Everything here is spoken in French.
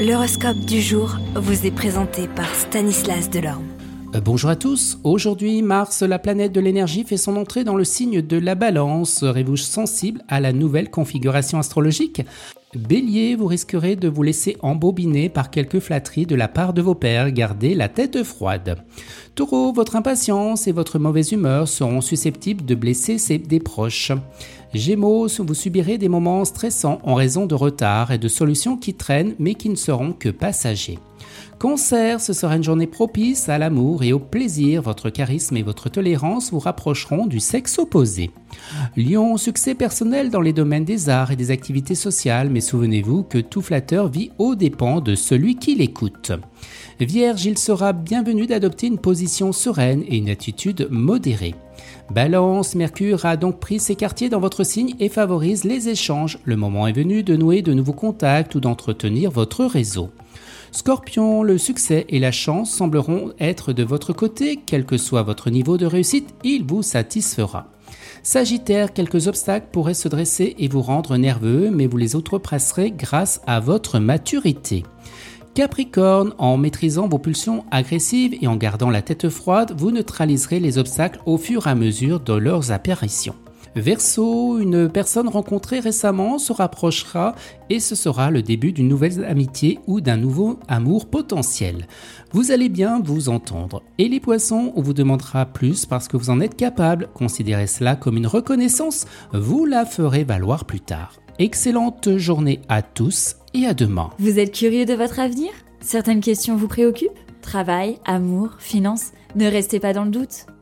L'horoscope du jour vous est présenté par Stanislas Delorme. Euh, bonjour à tous. Aujourd'hui, Mars, la planète de l'énergie, fait son entrée dans le signe de la balance. Serez-vous sensible à la nouvelle configuration astrologique? Bélier, vous risquerez de vous laisser embobiner par quelques flatteries de la part de vos pères. Gardez la tête froide. Taureau, votre impatience et votre mauvaise humeur seront susceptibles de blesser des proches. Gémeaux, vous subirez des moments stressants en raison de retard et de solutions qui traînent mais qui ne seront que passagers. Cancer, ce sera une journée propice à l'amour et au plaisir. Votre charisme et votre tolérance vous rapprocheront du sexe opposé. Lion, succès personnel dans les domaines des arts et des activités sociales, mais souvenez-vous que tout flatteur vit aux dépens de celui qui l'écoute. Vierge, il sera bienvenu d'adopter une position sereine et une attitude modérée. Balance, Mercure a donc pris ses quartiers dans votre signe et favorise les échanges. Le moment est venu de nouer de nouveaux contacts ou d'entretenir votre réseau. Scorpion, le succès et la chance sembleront être de votre côté, quel que soit votre niveau de réussite, il vous satisfera. Sagittaire, quelques obstacles pourraient se dresser et vous rendre nerveux, mais vous les outrepresserez grâce à votre maturité. Capricorne, en maîtrisant vos pulsions agressives et en gardant la tête froide, vous neutraliserez les obstacles au fur et à mesure de leurs apparitions. Verseau, une personne rencontrée récemment se rapprochera et ce sera le début d'une nouvelle amitié ou d'un nouveau amour potentiel. Vous allez bien vous entendre. Et les poissons, on vous demandera plus parce que vous en êtes capable. Considérez cela comme une reconnaissance, vous la ferez valoir plus tard. Excellente journée à tous et à demain. Vous êtes curieux de votre avenir? Certaines questions vous préoccupent? Travail, amour, finances? Ne restez pas dans le doute.